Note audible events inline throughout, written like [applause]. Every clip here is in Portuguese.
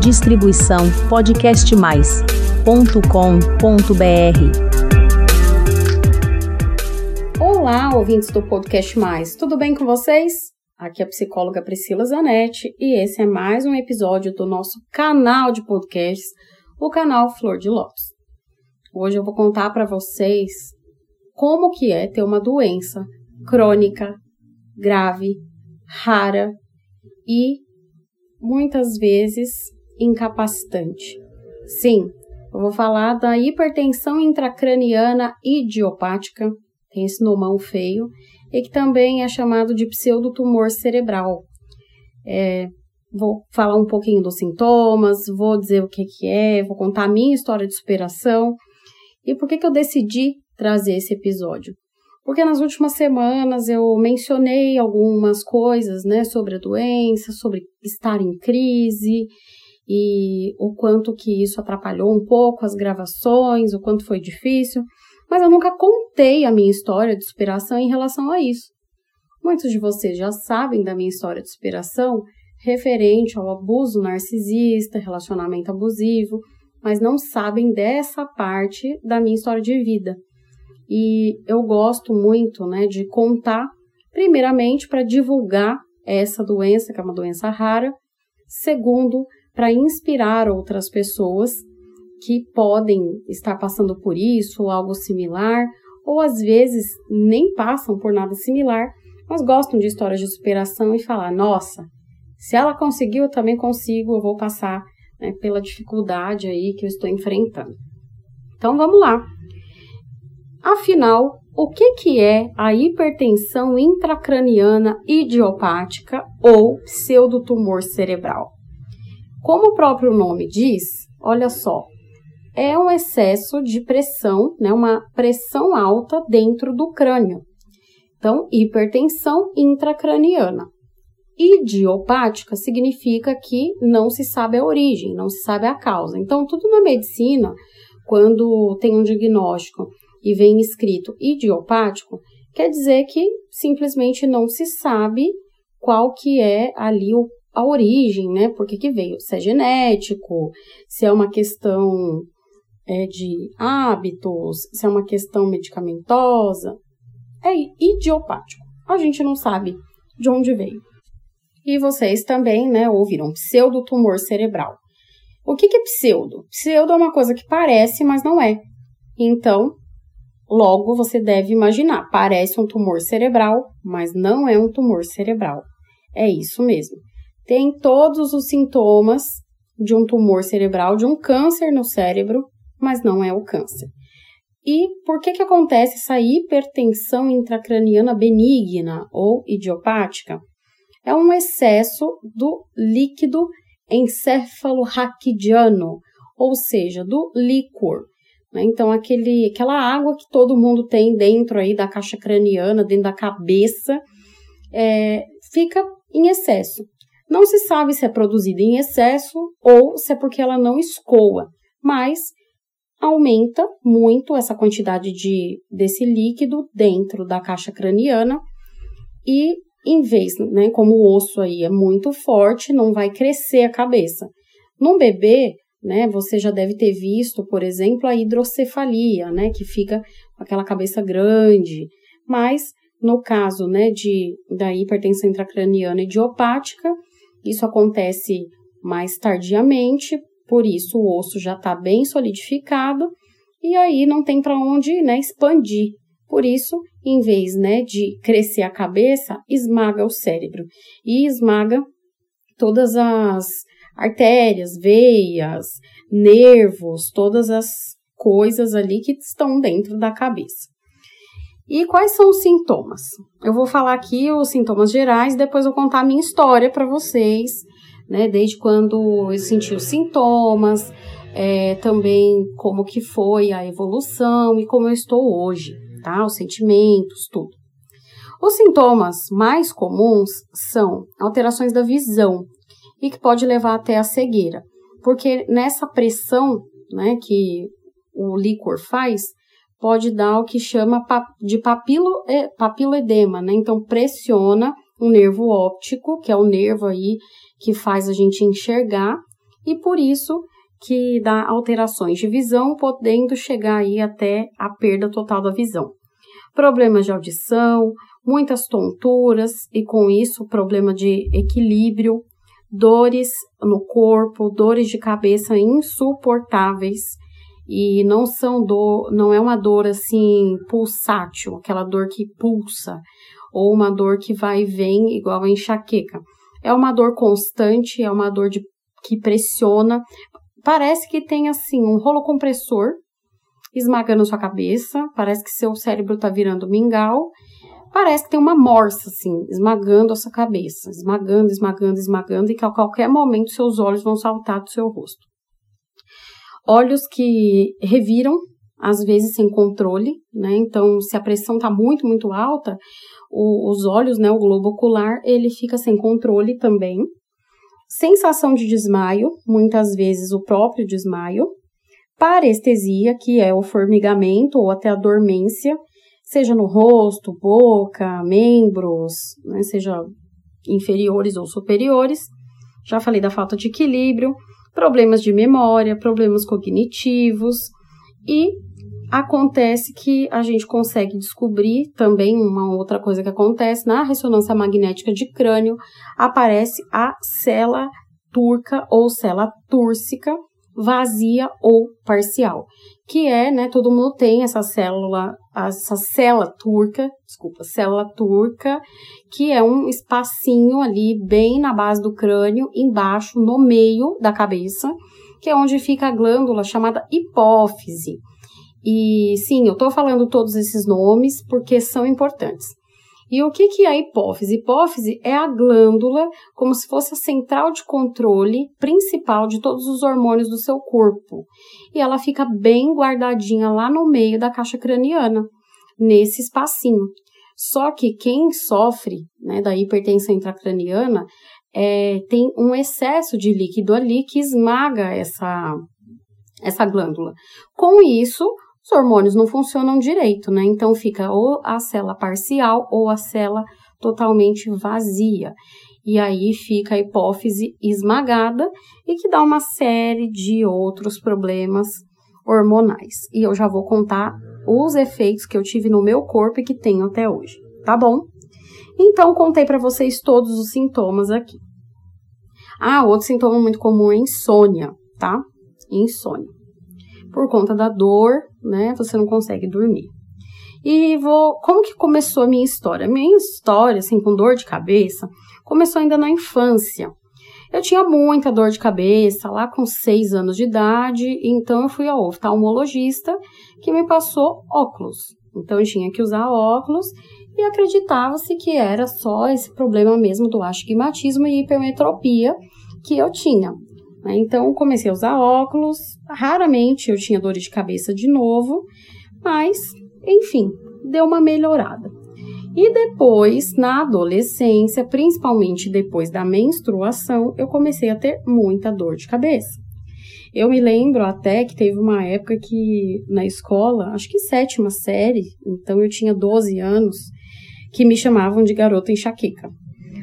Distribuição podcastmais.com.br. Olá, ouvintes do Podcast Mais, tudo bem com vocês? Aqui é a psicóloga Priscila Zanetti e esse é mais um episódio do nosso canal de podcasts, o canal Flor de Lótus. Hoje eu vou contar para vocês como que é ter uma doença crônica, grave, rara e muitas vezes incapacitante. Sim, eu vou falar da hipertensão intracraniana idiopática, tem esse nomão feio, e que também é chamado de pseudotumor cerebral. É, vou falar um pouquinho dos sintomas, vou dizer o que, que é, vou contar a minha história de superação e por que, que eu decidi trazer esse episódio. Porque nas últimas semanas eu mencionei algumas coisas né, sobre a doença, sobre estar em crise e o quanto que isso atrapalhou um pouco as gravações, o quanto foi difícil, mas eu nunca contei a minha história de superação em relação a isso. Muitos de vocês já sabem da minha história de superação referente ao abuso narcisista, relacionamento abusivo, mas não sabem dessa parte da minha história de vida. E eu gosto muito, né, de contar, primeiramente, para divulgar essa doença, que é uma doença rara, segundo, para inspirar outras pessoas que podem estar passando por isso ou algo similar, ou às vezes nem passam por nada similar, mas gostam de histórias de superação e falar: nossa, se ela conseguiu, eu também consigo, eu vou passar né, pela dificuldade aí que eu estou enfrentando. Então vamos lá. Afinal, o que, que é a hipertensão intracraniana idiopática ou pseudotumor cerebral? Como o próprio nome diz, olha só, é um excesso de pressão, né, uma pressão alta dentro do crânio. Então, hipertensão intracraniana. Idiopática significa que não se sabe a origem, não se sabe a causa. Então, tudo na medicina, quando tem um diagnóstico e vem escrito idiopático, quer dizer que simplesmente não se sabe qual que é ali o, a origem, né? Por que, que veio? Se é genético, se é uma questão é, de hábitos, se é uma questão medicamentosa. É idiopático. A gente não sabe de onde veio. E vocês também, né, ouviram pseudotumor cerebral. O que, que é pseudo? Pseudo é uma coisa que parece, mas não é. Então, Logo, você deve imaginar, parece um tumor cerebral, mas não é um tumor cerebral. É isso mesmo. Tem todos os sintomas de um tumor cerebral, de um câncer no cérebro, mas não é o câncer. E por que, que acontece essa hipertensão intracraniana benigna ou idiopática? É um excesso do líquido encefalorraquidiano, ou seja, do líquor. Né? Então, aquele, aquela água que todo mundo tem dentro aí da caixa craniana, dentro da cabeça, é, fica em excesso. Não se sabe se é produzida em excesso ou se é porque ela não escoa, mas aumenta muito essa quantidade de, desse líquido dentro da caixa craniana e em vez, né, como o osso aí é muito forte, não vai crescer a cabeça. Num bebê, né? Você já deve ter visto, por exemplo, a hidrocefalia, né? Que fica com aquela cabeça grande. Mas, no caso, né, de, da hipertensão intracraniana idiopática, isso acontece mais tardiamente, por isso o osso já está bem solidificado e aí não tem para onde né, expandir. Por isso, em vez né, de crescer a cabeça, esmaga o cérebro e esmaga todas as artérias, veias, nervos, todas as coisas ali que estão dentro da cabeça. E quais são os sintomas? Eu vou falar aqui os sintomas gerais, depois eu contar a minha história para vocês, né? Desde quando eu senti os sintomas, é, também como que foi a evolução e como eu estou hoje, tá? Os sentimentos, tudo. Os sintomas mais comuns são alterações da visão, e que pode levar até a cegueira. Porque nessa pressão né, que o líquor faz, pode dar o que chama de papilo, papiloedema, né? Então pressiona o nervo óptico, que é o nervo aí que faz a gente enxergar, e por isso que dá alterações de visão, podendo chegar aí até a perda total da visão. Problemas de audição, muitas tonturas e com isso problema de equilíbrio, dores no corpo, dores de cabeça insuportáveis e não são dor, não é uma dor assim pulsátil, aquela dor que pulsa ou uma dor que vai e vem igual a enxaqueca. É uma dor constante, é uma dor de, que pressiona. Parece que tem assim um rolo compressor esmagando sua cabeça, parece que seu cérebro está virando mingau parece que tem uma morsa, assim, esmagando a sua cabeça, esmagando, esmagando, esmagando, e que a qualquer momento seus olhos vão saltar do seu rosto. Olhos que reviram, às vezes sem controle, né? Então, se a pressão está muito, muito alta, o, os olhos, né, o globo ocular, ele fica sem controle também. Sensação de desmaio, muitas vezes o próprio desmaio. Parestesia, que é o formigamento ou até a dormência, seja no rosto, boca, membros, né, seja inferiores ou superiores. Já falei da falta de equilíbrio, problemas de memória, problemas cognitivos. E acontece que a gente consegue descobrir também uma outra coisa que acontece na ressonância magnética de crânio, aparece a célula turca ou célula túrcica vazia ou parcial, que é, né, todo mundo tem essa célula essa célula turca, desculpa, célula turca, que é um espacinho ali bem na base do crânio, embaixo, no meio da cabeça, que é onde fica a glândula chamada hipófise. E sim, eu estou falando todos esses nomes porque são importantes. E o que, que é a hipófise? Hipófise é a glândula como se fosse a central de controle principal de todos os hormônios do seu corpo. E ela fica bem guardadinha lá no meio da caixa craniana, nesse espacinho. Só que quem sofre né, da hipertensão intracraniana é, tem um excesso de líquido ali que esmaga essa, essa glândula. Com isso, os hormônios não funcionam direito, né? Então fica ou a célula parcial ou a célula totalmente vazia. E aí fica a hipófise esmagada e que dá uma série de outros problemas hormonais. E eu já vou contar os efeitos que eu tive no meu corpo e que tenho até hoje, tá bom? Então contei para vocês todos os sintomas aqui. Ah, outro sintoma muito comum é insônia, tá? Insônia por conta da dor, né? Você não consegue dormir. E vou. Como que começou a minha história? Minha história, assim, com dor de cabeça, começou ainda na infância. Eu tinha muita dor de cabeça, lá com seis anos de idade, então eu fui ao oftalmologista que me passou óculos. Então eu tinha que usar óculos e acreditava-se que era só esse problema mesmo do astigmatismo e hipermetropia que eu tinha. Né? Então, comecei a usar óculos. Raramente eu tinha dor de cabeça de novo, mas, enfim, deu uma melhorada. E depois, na adolescência, principalmente depois da menstruação, eu comecei a ter muita dor de cabeça. Eu me lembro até que teve uma época que na escola, acho que sétima série, então eu tinha 12 anos, que me chamavam de garota enxaqueca.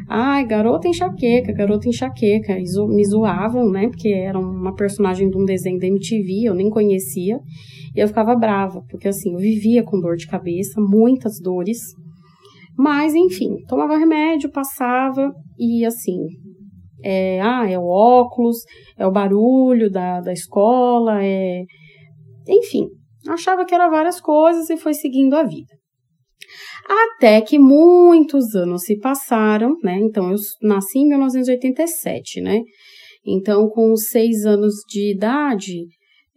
Ai, garota enxaqueca, garota enxaqueca. Me zoavam, né? Porque era uma personagem de um desenho da MTV, eu nem conhecia. E eu ficava brava, porque assim, eu vivia com dor de cabeça, muitas dores. Mas, enfim, tomava remédio, passava e assim. É, ah, é o óculos, é o barulho da, da escola, é. Enfim, achava que era várias coisas e foi seguindo a vida. Até que muitos anos se passaram, né? Então, eu nasci em 1987, né? Então, com seis anos de idade,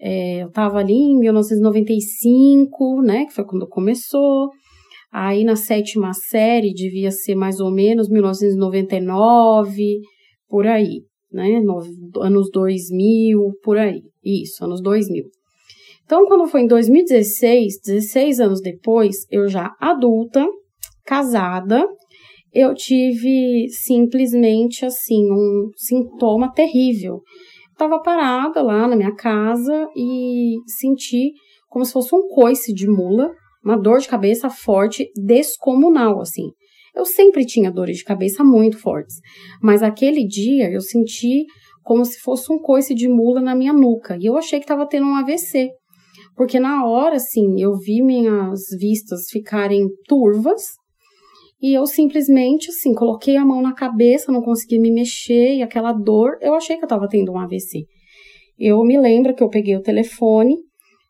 é, eu estava ali em 1995, né? Que foi quando começou. Aí, na sétima série, devia ser mais ou menos 1999, por aí, né? No, anos 2000, por aí. Isso, anos 2000. Então, quando foi em 2016, 16 anos depois, eu já adulta, casada, eu tive simplesmente assim um sintoma terrível. Estava parada lá na minha casa e senti como se fosse um coice de mula, uma dor de cabeça forte, descomunal, assim. Eu sempre tinha dores de cabeça muito fortes, mas aquele dia eu senti como se fosse um coice de mula na minha nuca. E eu achei que estava tendo um AVC. Porque na hora, assim, eu vi minhas vistas ficarem turvas e eu simplesmente, assim, coloquei a mão na cabeça, não consegui me mexer e aquela dor, eu achei que eu estava tendo um AVC. Eu me lembro que eu peguei o telefone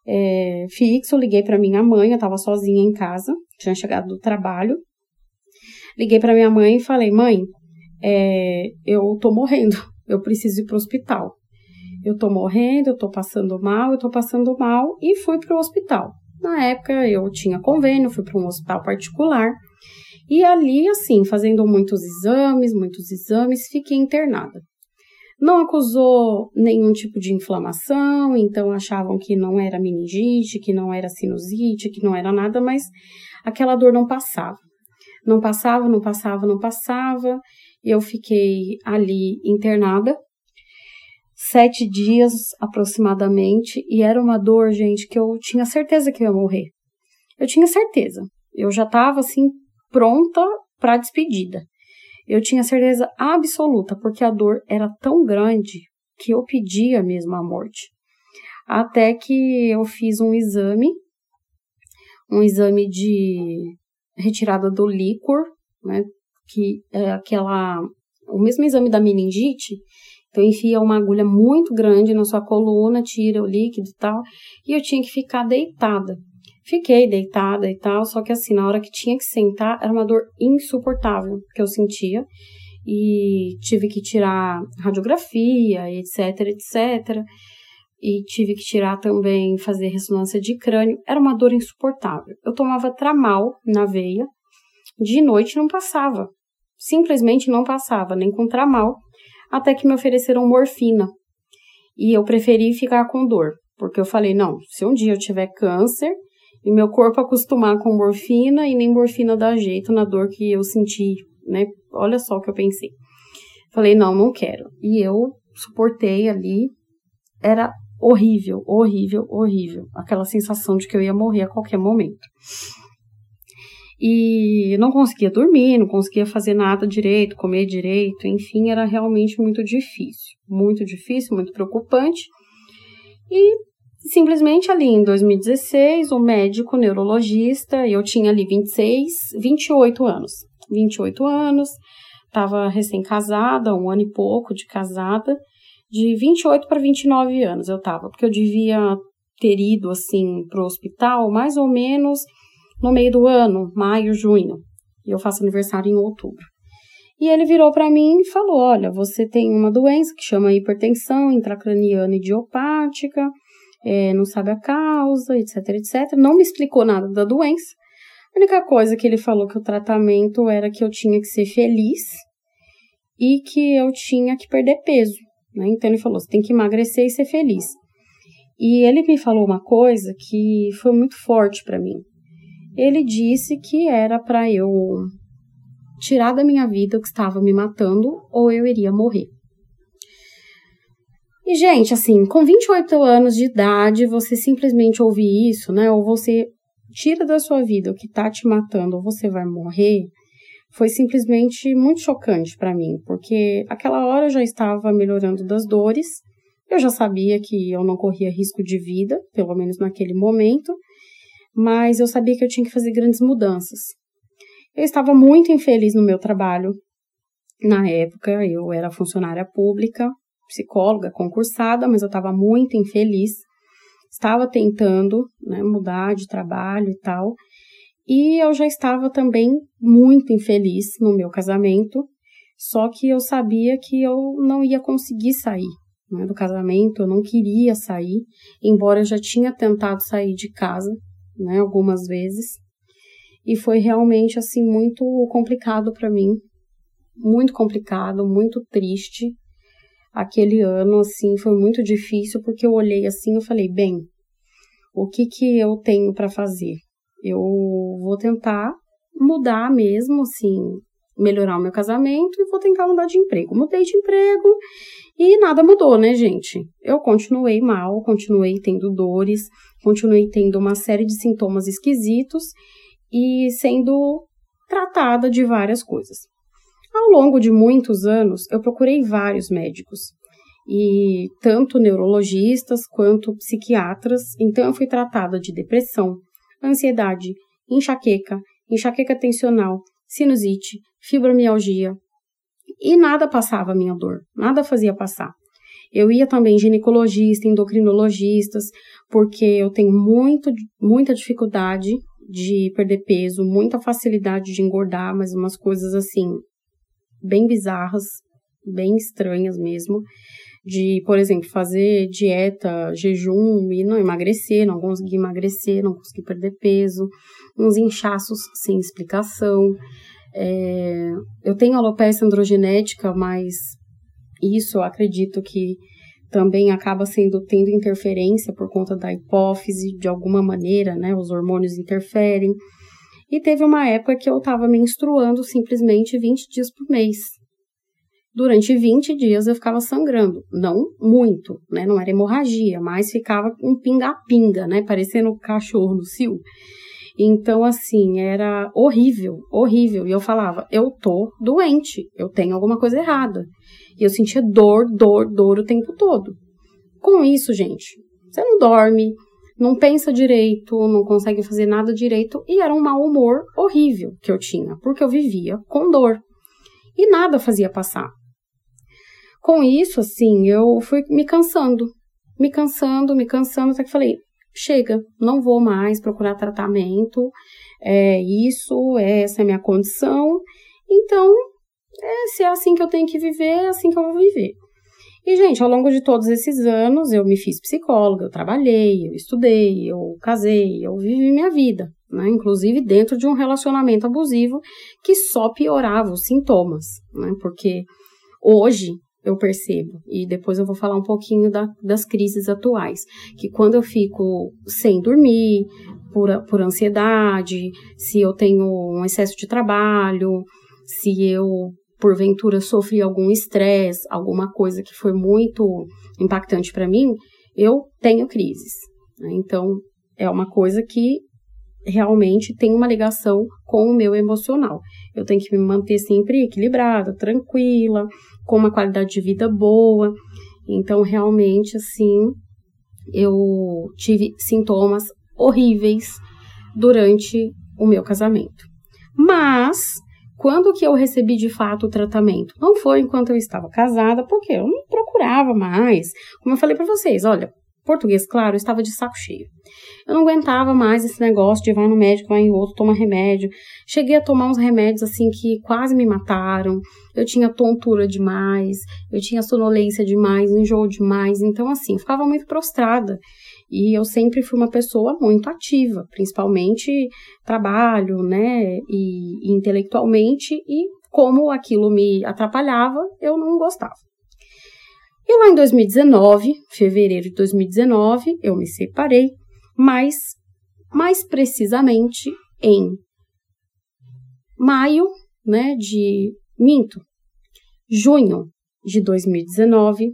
é, fixo, liguei para minha mãe, eu estava sozinha em casa, tinha chegado do trabalho. Liguei para minha mãe e falei: mãe, é, eu tô morrendo, eu preciso ir pro hospital. Eu tô morrendo, eu tô passando mal, eu tô passando mal e fui pro hospital. Na época eu tinha convênio, fui para um hospital particular e ali, assim, fazendo muitos exames, muitos exames, fiquei internada. Não acusou nenhum tipo de inflamação, então achavam que não era meningite, que não era sinusite, que não era nada, mas aquela dor não passava. Não passava, não passava, não passava. Eu fiquei ali internada sete dias aproximadamente e era uma dor, gente, que eu tinha certeza que eu ia morrer. Eu tinha certeza. Eu já estava assim pronta para despedida. Eu tinha certeza absoluta, porque a dor era tão grande que eu pedia mesmo a morte. Até que eu fiz um exame, um exame de retirada do líquor, né, que é aquela o mesmo exame da meningite, então enfia uma agulha muito grande na sua coluna, tira o líquido e tal, e eu tinha que ficar deitada. Fiquei deitada e tal, só que assim, na hora que tinha que sentar, era uma dor insuportável que eu sentia. E tive que tirar radiografia, etc, etc. E tive que tirar também, fazer ressonância de crânio. Era uma dor insuportável. Eu tomava tramal na veia, de noite não passava. Simplesmente não passava, nem com tramal, até que me ofereceram morfina. E eu preferi ficar com dor, porque eu falei: não, se um dia eu tiver câncer, e meu corpo acostumar com morfina e nem morfina dá jeito na dor que eu senti, né? Olha só o que eu pensei. Falei, não, não quero. E eu suportei ali. Era horrível, horrível, horrível. Aquela sensação de que eu ia morrer a qualquer momento. E não conseguia dormir, não conseguia fazer nada direito, comer direito, enfim, era realmente muito difícil. Muito difícil, muito preocupante. E Simplesmente ali em 2016, o médico neurologista, eu tinha ali 26, 28 anos. 28 anos, estava recém-casada, um ano e pouco de casada, de 28 para 29 anos eu estava, porque eu devia ter ido assim para o hospital mais ou menos no meio do ano, maio, junho. E eu faço aniversário em outubro. E ele virou para mim e falou: Olha, você tem uma doença que chama hipertensão intracraniana idiopática é, não sabe a causa, etc, etc. Não me explicou nada da doença. A única coisa que ele falou que o tratamento era que eu tinha que ser feliz e que eu tinha que perder peso. Né? Então ele falou: você tem que emagrecer e ser feliz. E ele me falou uma coisa que foi muito forte para mim. Ele disse que era para eu tirar da minha vida o que estava me matando ou eu iria morrer. E, gente, assim, com 28 anos de idade, você simplesmente ouvir isso, né? Ou você tira da sua vida o que tá te matando, ou você vai morrer, foi simplesmente muito chocante para mim, porque aquela hora eu já estava melhorando das dores, eu já sabia que eu não corria risco de vida, pelo menos naquele momento, mas eu sabia que eu tinha que fazer grandes mudanças. Eu estava muito infeliz no meu trabalho. Na época, eu era funcionária pública, psicóloga concursada, mas eu estava muito infeliz. Estava tentando né, mudar de trabalho e tal. E eu já estava também muito infeliz no meu casamento, só que eu sabia que eu não ia conseguir sair né, do casamento, eu não queria sair, embora eu já tinha tentado sair de casa né, algumas vezes. E foi realmente assim muito complicado para mim, muito complicado, muito triste aquele ano assim foi muito difícil porque eu olhei assim e falei, bem, o que que eu tenho para fazer? Eu vou tentar mudar mesmo assim, melhorar o meu casamento e vou tentar mudar de emprego. Mudei de emprego e nada mudou, né, gente? Eu continuei mal, continuei tendo dores, continuei tendo uma série de sintomas esquisitos e sendo tratada de várias coisas. Ao longo de muitos anos, eu procurei vários médicos. e tanto neurologistas quanto psiquiatras. Então eu fui tratada de depressão, ansiedade, enxaqueca, enxaqueca tensional, sinusite, fibromialgia. E nada passava a minha dor, nada fazia passar. Eu ia também ginecologista, endocrinologistas, porque eu tenho muito, muita dificuldade de perder peso, muita facilidade de engordar, mas umas coisas assim, bem bizarras, bem estranhas mesmo. De, por exemplo, fazer dieta, jejum e não emagrecer, não conseguir emagrecer, não conseguir perder peso, uns inchaços sem explicação. É, eu tenho alopecia androgenética, mas isso eu acredito que também acaba sendo tendo interferência por conta da hipófise, de alguma maneira, né? Os hormônios interferem. E teve uma época que eu estava menstruando simplesmente 20 dias por mês. Durante 20 dias eu ficava sangrando, não muito, né? Não era hemorragia, mas ficava um pinga-pinga, né? Parecendo um cachorro no cio. Então, assim, era horrível, horrível. E eu falava, eu tô doente, eu tenho alguma coisa errada. E eu sentia dor, dor, dor o tempo todo. Com isso, gente, você não dorme, não pensa direito, não consegue fazer nada direito e era um mau humor horrível que eu tinha, porque eu vivia com dor e nada fazia passar. Com isso, assim, eu fui me cansando, me cansando, me cansando, até que falei: chega, não vou mais procurar tratamento, é isso, essa é a minha condição, então é, se é assim que eu tenho que viver, é assim que eu vou viver. E, gente, ao longo de todos esses anos, eu me fiz psicóloga, eu trabalhei, eu estudei, eu casei, eu vivi minha vida, né? Inclusive dentro de um relacionamento abusivo que só piorava os sintomas, né? Porque hoje eu percebo, e depois eu vou falar um pouquinho da, das crises atuais, que quando eu fico sem dormir, por, por ansiedade, se eu tenho um excesso de trabalho, se eu porventura sofri algum estresse, alguma coisa que foi muito impactante para mim, eu tenho crises. Né? Então, é uma coisa que realmente tem uma ligação com o meu emocional. Eu tenho que me manter sempre equilibrada, tranquila, com uma qualidade de vida boa. Então, realmente, assim, eu tive sintomas horríveis durante o meu casamento. Mas quando que eu recebi de fato o tratamento? Não foi enquanto eu estava casada, porque eu não procurava mais. Como eu falei para vocês, olha, português, claro, estava de saco cheio. Eu não aguentava mais esse negócio de vai no médico, vai em outro, toma remédio. Cheguei a tomar uns remédios assim que quase me mataram. Eu tinha tontura demais, eu tinha sonolência demais, enjoo demais. Então, assim, ficava muito prostrada. E eu sempre fui uma pessoa muito ativa, principalmente trabalho, né, e, e intelectualmente, e como aquilo me atrapalhava, eu não gostava. E lá em 2019, fevereiro de 2019, eu me separei, mas mais precisamente em maio, né, de minto, junho de 2019,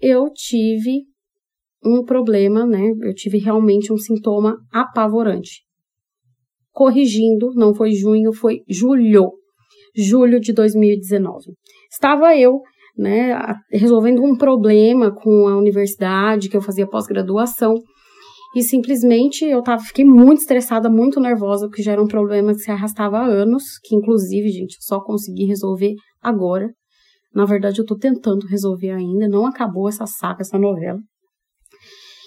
eu tive um problema, né? Eu tive realmente um sintoma apavorante. Corrigindo, não foi junho, foi julho. Julho de 2019. Estava eu, né, resolvendo um problema com a universidade, que eu fazia pós-graduação, e simplesmente eu tava, fiquei muito estressada, muito nervosa, porque já era um problema que se arrastava há anos, que inclusive, gente, só consegui resolver agora. Na verdade, eu tô tentando resolver ainda, não acabou essa saga, essa novela.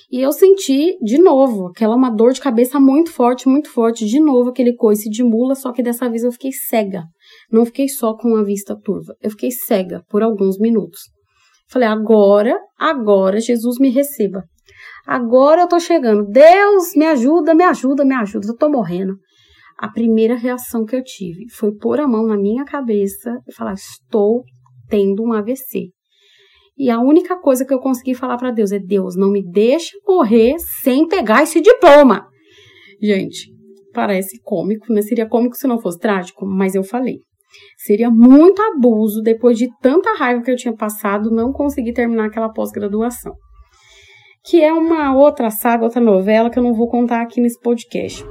E eu senti de novo aquela uma dor de cabeça muito forte, muito forte, de novo aquele coice de mula, só que dessa vez eu fiquei cega. Não fiquei só com a vista turva, eu fiquei cega por alguns minutos. Falei, agora, agora Jesus me receba. Agora eu tô chegando. Deus, me ajuda, me ajuda, me ajuda. Eu tô morrendo. A primeira reação que eu tive foi pôr a mão na minha cabeça e falar: estou tendo um AVC. E a única coisa que eu consegui falar para Deus é: Deus, não me deixe morrer sem pegar esse diploma. Gente, parece cômico, né? Seria cômico se não fosse trágico, mas eu falei. Seria muito abuso, depois de tanta raiva que eu tinha passado, não conseguir terminar aquela pós-graduação. Que é uma outra saga, outra novela que eu não vou contar aqui nesse podcast.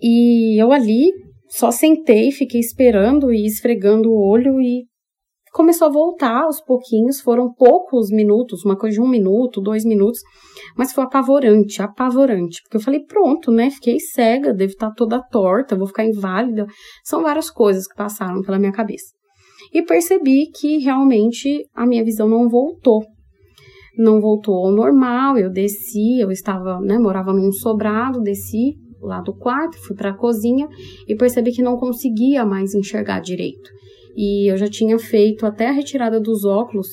E eu ali só sentei, fiquei esperando e esfregando o olho e começou a voltar aos pouquinhos, foram poucos minutos, uma coisa de um minuto, dois minutos, mas foi apavorante, apavorante, porque eu falei, pronto, né, fiquei cega, devo estar toda torta, vou ficar inválida, são várias coisas que passaram pela minha cabeça. E percebi que realmente a minha visão não voltou, não voltou ao normal, eu desci, eu estava, né, morava num sobrado, desci lá do quarto, fui para a cozinha e percebi que não conseguia mais enxergar direito. E eu já tinha feito até a retirada dos óculos,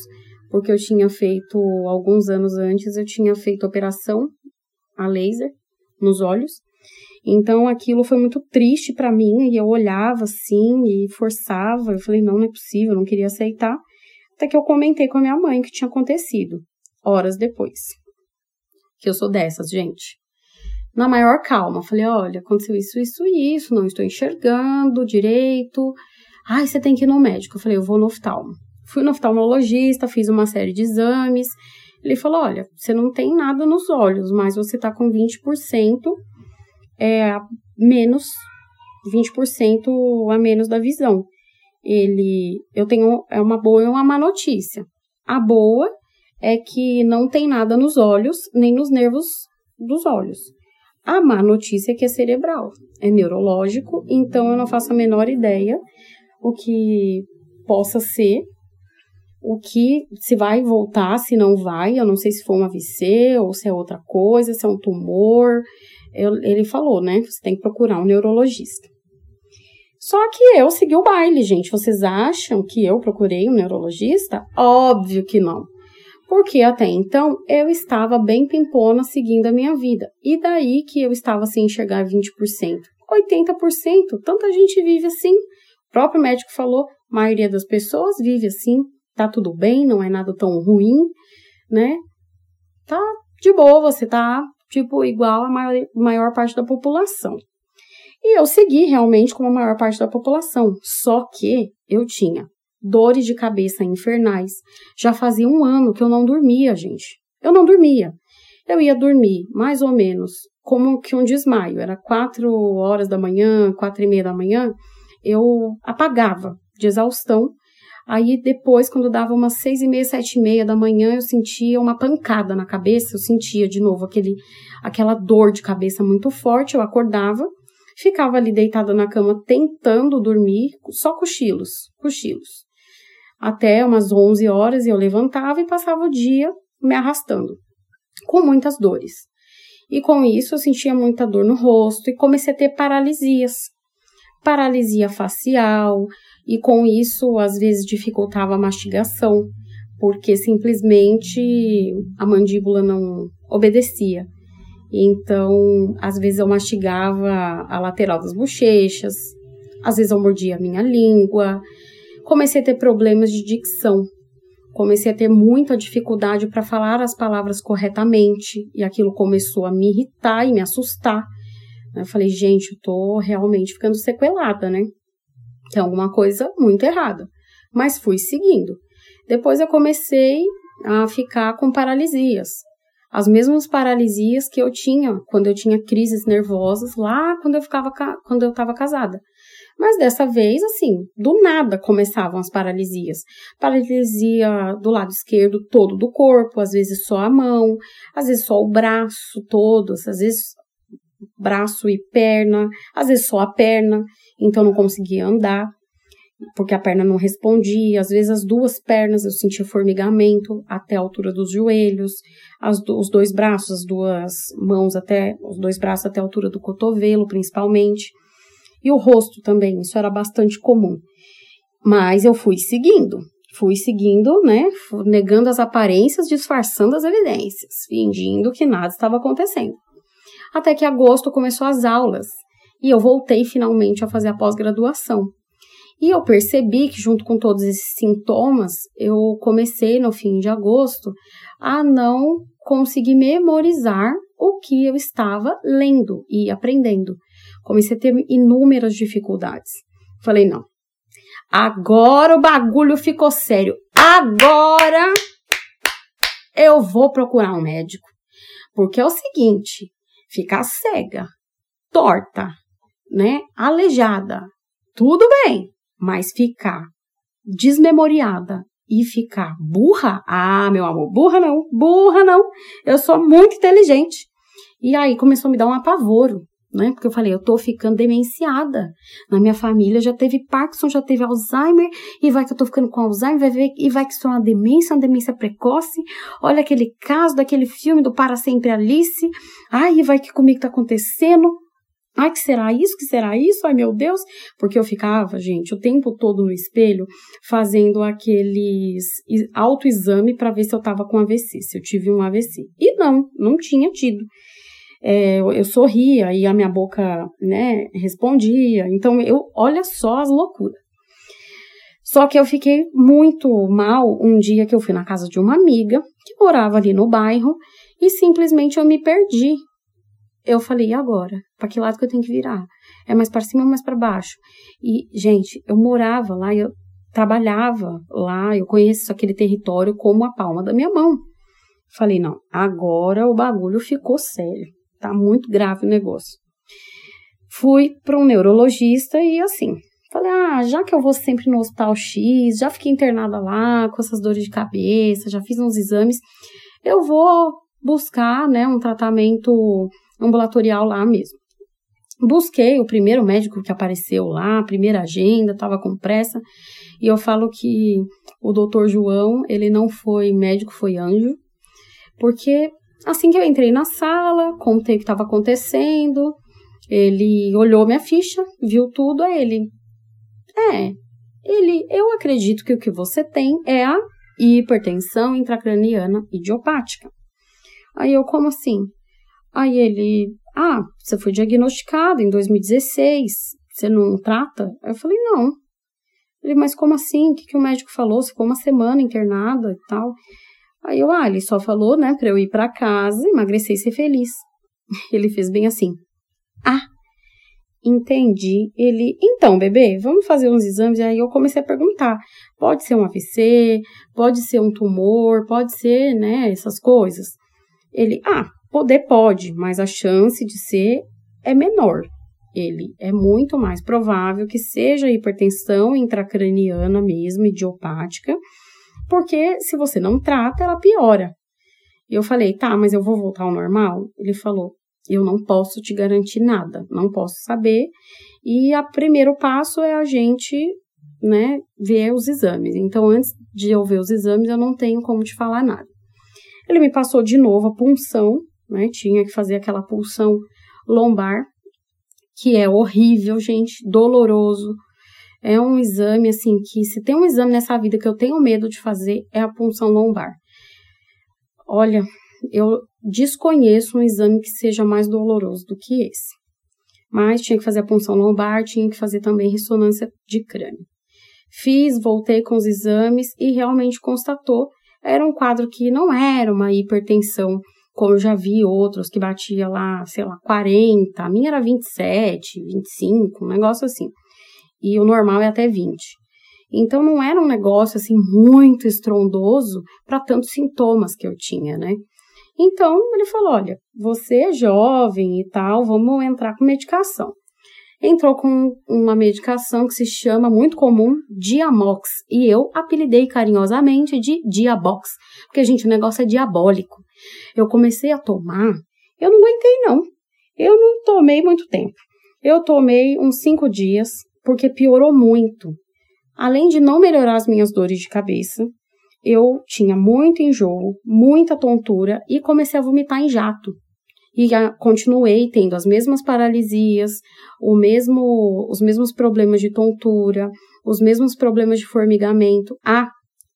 porque eu tinha feito alguns anos antes, eu tinha feito operação a laser nos olhos. Então aquilo foi muito triste para mim e eu olhava assim e forçava. Eu falei, não, não é possível, não queria aceitar. Até que eu comentei com a minha mãe que tinha acontecido, horas depois. Que eu sou dessas, gente. Na maior calma, falei: olha, aconteceu isso, isso e isso, não estou enxergando direito. Ai, você tem que ir no médico. Eu falei, eu vou no oftalmo. Fui no oftalmologista, fiz uma série de exames. Ele falou: olha, você não tem nada nos olhos, mas você tá com 20% é, menos, 20% a menos da visão. Ele, eu tenho é uma boa e uma má notícia. A boa é que não tem nada nos olhos, nem nos nervos dos olhos. A má notícia é que é cerebral, é neurológico, então eu não faço a menor ideia o que possa ser, o que se vai voltar, se não vai, eu não sei se foi um AVC ou se é outra coisa, se é um tumor. Eu, ele falou, né? Você tem que procurar um neurologista. Só que eu segui o baile, gente. Vocês acham que eu procurei um neurologista? Óbvio que não. Porque até então eu estava bem pimpona seguindo a minha vida. E daí que eu estava sem enxergar 20%. 80%, tanta gente vive assim. Próprio médico falou, a maioria das pessoas vive assim, tá tudo bem, não é nada tão ruim, né? Tá de boa, você tá, tipo, igual a maior, maior parte da população. E eu segui realmente como a maior parte da população, só que eu tinha dores de cabeça infernais. Já fazia um ano que eu não dormia, gente. Eu não dormia. Eu ia dormir mais ou menos como que um desmaio. Era quatro horas da manhã, quatro e meia da manhã eu apagava de exaustão. Aí depois, quando dava umas seis e meia, sete e meia da manhã, eu sentia uma pancada na cabeça, eu sentia de novo aquele, aquela dor de cabeça muito forte, eu acordava, ficava ali deitada na cama tentando dormir, só cochilos, cochilos. Até umas 11 horas eu levantava e passava o dia me arrastando, com muitas dores. E com isso eu sentia muita dor no rosto e comecei a ter paralisias paralisia facial, e com isso, às vezes, dificultava a mastigação, porque simplesmente a mandíbula não obedecia. Então, às vezes eu mastigava a lateral das bochechas, às vezes eu mordia a minha língua. Comecei a ter problemas de dicção. Comecei a ter muita dificuldade para falar as palavras corretamente, e aquilo começou a me irritar e me assustar. Eu falei, gente, eu tô realmente ficando sequelada, né? Tem alguma coisa muito errada. Mas fui seguindo. Depois eu comecei a ficar com paralisias. As mesmas paralisias que eu tinha quando eu tinha crises nervosas lá quando eu ficava quando eu estava casada. Mas dessa vez, assim, do nada começavam as paralisias. Paralisia do lado esquerdo todo do corpo, às vezes só a mão, às vezes só o braço todo, às vezes braço e perna, às vezes só a perna, então não conseguia andar, porque a perna não respondia, às vezes as duas pernas eu sentia formigamento até a altura dos joelhos, do, os dois braços, as duas mãos até, os dois braços até a altura do cotovelo, principalmente, e o rosto também, isso era bastante comum. Mas eu fui seguindo, fui seguindo, né, negando as aparências, disfarçando as evidências, fingindo que nada estava acontecendo até que agosto começou as aulas e eu voltei finalmente a fazer a pós-graduação. E eu percebi que, junto com todos esses sintomas, eu comecei no fim de agosto a não conseguir memorizar o que eu estava lendo e aprendendo. Comecei a ter inúmeras dificuldades. Falei, não, agora o bagulho ficou sério. Agora eu vou procurar um médico. Porque é o seguinte, ficar cega, torta, né, aleijada, tudo bem, mas ficar desmemoriada e ficar burra? Ah, meu amor, burra não, burra não. Eu sou muito inteligente. E aí começou a me dar um apavoro, né? Porque eu falei, eu tô ficando demenciada. Na minha família já teve Parkinson, já teve Alzheimer, e vai que eu tô ficando com Alzheimer, vai ver, e vai que isso é uma demência, uma demência precoce. Olha aquele caso daquele filme do Para Sempre Alice. Ai, e vai que comigo tá acontecendo. Ai, que será isso? Que será isso? Ai, meu Deus! Porque eu ficava, gente, o tempo todo no espelho fazendo aqueles autoexame para ver se eu tava com AVC, se eu tive um AVC. E não, não tinha tido. É, eu, eu sorria e a minha boca, né, respondia. Então, eu, olha só as loucuras. Só que eu fiquei muito mal um dia que eu fui na casa de uma amiga que morava ali no bairro e simplesmente eu me perdi eu falei, e agora? Para que lado que eu tenho que virar? É mais para cima ou mais para baixo? E, gente, eu morava lá, eu trabalhava lá, eu conheço aquele território como a palma da minha mão. Falei, não, agora o bagulho ficou sério. Tá muito grave o negócio. Fui para um neurologista e assim, falei, ah, já que eu vou sempre no hospital X, já fiquei internada lá com essas dores de cabeça, já fiz uns exames, eu vou buscar, né, um tratamento ambulatorial lá mesmo. Busquei o primeiro médico que apareceu lá, a primeira agenda, estava com pressa, e eu falo que o doutor João, ele não foi médico, foi anjo, porque assim que eu entrei na sala, contei o que estava acontecendo, ele olhou minha ficha, viu tudo, aí ele, é, ele, eu acredito que o que você tem é a hipertensão intracraniana idiopática. Aí eu, como assim? Aí ele, ah, você foi diagnosticado em 2016, você não trata? Aí eu falei, não. Ele, mas como assim? O que, que o médico falou? Você ficou uma semana internada e tal. Aí eu, ah, ele só falou, né, pra eu ir para casa, emagrecer e ser feliz. [laughs] Ele fez bem assim. Ah, entendi. Ele, então, bebê, vamos fazer uns exames. Aí eu comecei a perguntar: pode ser um AVC, pode ser um tumor, pode ser, né, essas coisas. Ele, ah, Poder pode, mas a chance de ser é menor. Ele é muito mais provável que seja hipertensão intracraniana mesmo, idiopática, porque se você não trata, ela piora. E eu falei, tá, mas eu vou voltar ao normal? Ele falou, eu não posso te garantir nada, não posso saber. E o primeiro passo é a gente, né, ver os exames. Então, antes de eu ver os exames, eu não tenho como te falar nada. Ele me passou de novo a punção né? Tinha que fazer aquela pulsão lombar, que é horrível, gente, doloroso. É um exame assim que se tem um exame nessa vida que eu tenho medo de fazer é a punção lombar. Olha, eu desconheço um exame que seja mais doloroso do que esse. Mas tinha que fazer a punção lombar, tinha que fazer também ressonância de crânio. Fiz, voltei com os exames e realmente constatou era um quadro que não era uma hipertensão como eu já vi outros que batia lá, sei lá, 40, a minha era 27, 25, um negócio assim. E o normal é até 20. Então não era um negócio assim muito estrondoso para tantos sintomas que eu tinha, né? Então ele falou: olha, você é jovem e tal, vamos entrar com medicação. Entrou com uma medicação que se chama muito comum Diamox e eu apelidei carinhosamente de Diabox, porque gente, o negócio é diabólico. Eu comecei a tomar, eu não aguentei não. Eu não tomei muito tempo. Eu tomei uns cinco dias, porque piorou muito. Além de não melhorar as minhas dores de cabeça, eu tinha muito enjoo, muita tontura e comecei a vomitar em jato. E continuei tendo as mesmas paralisias, o mesmo, os mesmos problemas de tontura, os mesmos problemas de formigamento. Ah,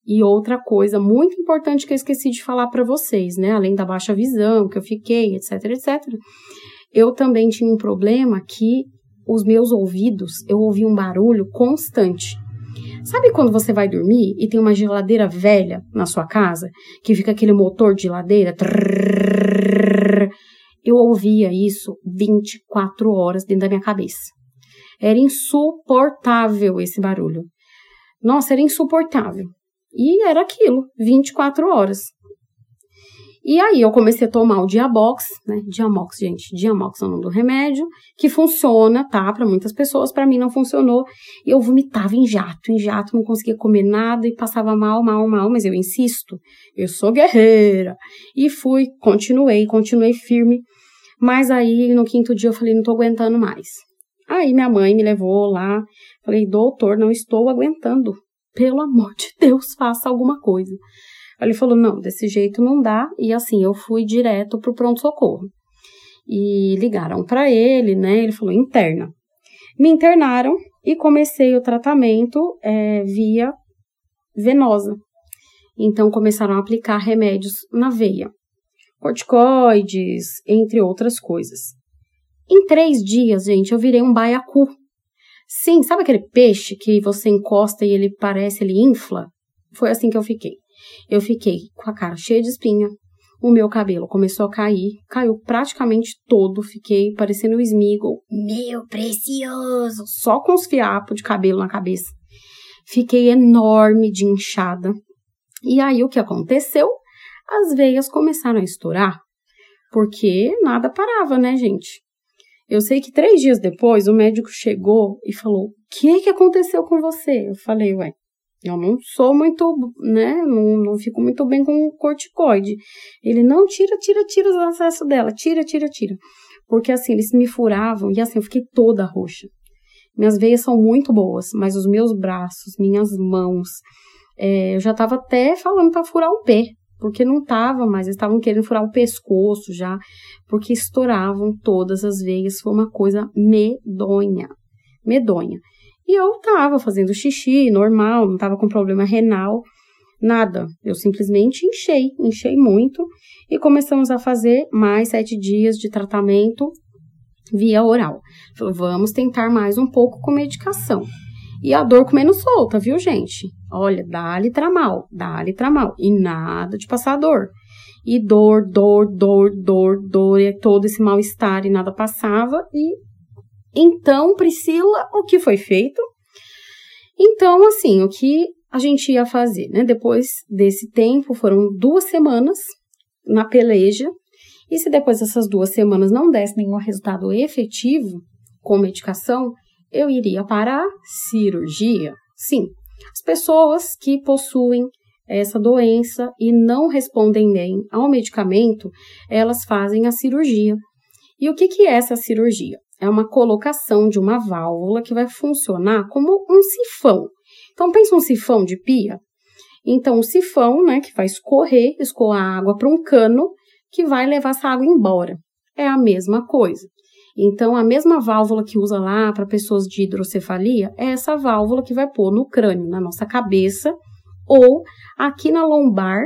e outra coisa muito importante que eu esqueci de falar para vocês, né? Além da baixa visão que eu fiquei, etc, etc. Eu também tinha um problema que os meus ouvidos, eu ouvia um barulho constante. Sabe quando você vai dormir e tem uma geladeira velha na sua casa, que fica aquele motor de geladeira? Eu ouvia isso 24 horas dentro da minha cabeça. Era insuportável esse barulho. Nossa, era insuportável. E era aquilo, 24 horas. E aí eu comecei a tomar o Diabox, né? Diamox, gente, Diamox é o nome do remédio, que funciona, tá? Para muitas pessoas, para mim não funcionou. E eu vomitava em jato, em jato, não conseguia comer nada e passava mal, mal, mal, mas eu insisto, eu sou guerreira. E fui, continuei, continuei firme. Mas aí no quinto dia eu falei, não tô aguentando mais. Aí minha mãe me levou lá, falei, doutor, não estou aguentando. Pelo amor de Deus, faça alguma coisa. Ele falou: não, desse jeito não dá. E assim, eu fui direto pro pronto-socorro. E ligaram para ele, né? Ele falou: interna. Me internaram e comecei o tratamento é, via venosa. Então começaram a aplicar remédios na veia, corticoides, entre outras coisas. Em três dias, gente, eu virei um baiacu. Sim, sabe aquele peixe que você encosta e ele parece, ele infla? Foi assim que eu fiquei. Eu fiquei com a cara cheia de espinha, o meu cabelo começou a cair, caiu praticamente todo, fiquei parecendo o Smeagol, meu precioso, só com os fiapos de cabelo na cabeça. Fiquei enorme de inchada. E aí o que aconteceu? As veias começaram a estourar, porque nada parava, né, gente? Eu sei que três dias depois o médico chegou e falou: O que, que aconteceu com você? Eu falei: Ué, eu não sou muito, né? Não, não fico muito bem com o corticoide. Ele não tira, tira, tira os acessos dela, tira, tira, tira. Porque assim, eles me furavam e assim, eu fiquei toda roxa. Minhas veias são muito boas, mas os meus braços, minhas mãos, é, eu já tava até falando para furar o pé, porque não tava mais, eles estavam querendo furar o pescoço já, porque estouravam todas as veias, foi uma coisa medonha, medonha. E eu tava fazendo xixi normal, não tava com problema renal, nada. Eu simplesmente enchei, enchei muito e começamos a fazer mais sete dias de tratamento via oral. Falou, vamos tentar mais um pouco com medicação. E a dor comendo solta, viu, gente? Olha, dá-lhe tramal, dá-lhe tramal. E nada de passar dor. E dor, dor, dor, dor, dor, e todo esse mal-estar e nada passava. E então, Priscila, o que foi feito? Então, assim, o que a gente ia fazer, né? Depois desse tempo, foram duas semanas na peleja, e se depois dessas duas semanas não desse nenhum resultado efetivo com medicação, eu iria para a cirurgia. Sim, as pessoas que possuem essa doença e não respondem bem ao medicamento, elas fazem a cirurgia. E o que, que é essa cirurgia? É uma colocação de uma válvula que vai funcionar como um sifão. Então, pensa um sifão de pia. Então, o sifão, né, que vai escorrer, escoar água para um cano que vai levar essa água embora. É a mesma coisa. Então, a mesma válvula que usa lá para pessoas de hidrocefalia é essa válvula que vai pôr no crânio, na nossa cabeça, ou aqui na lombar,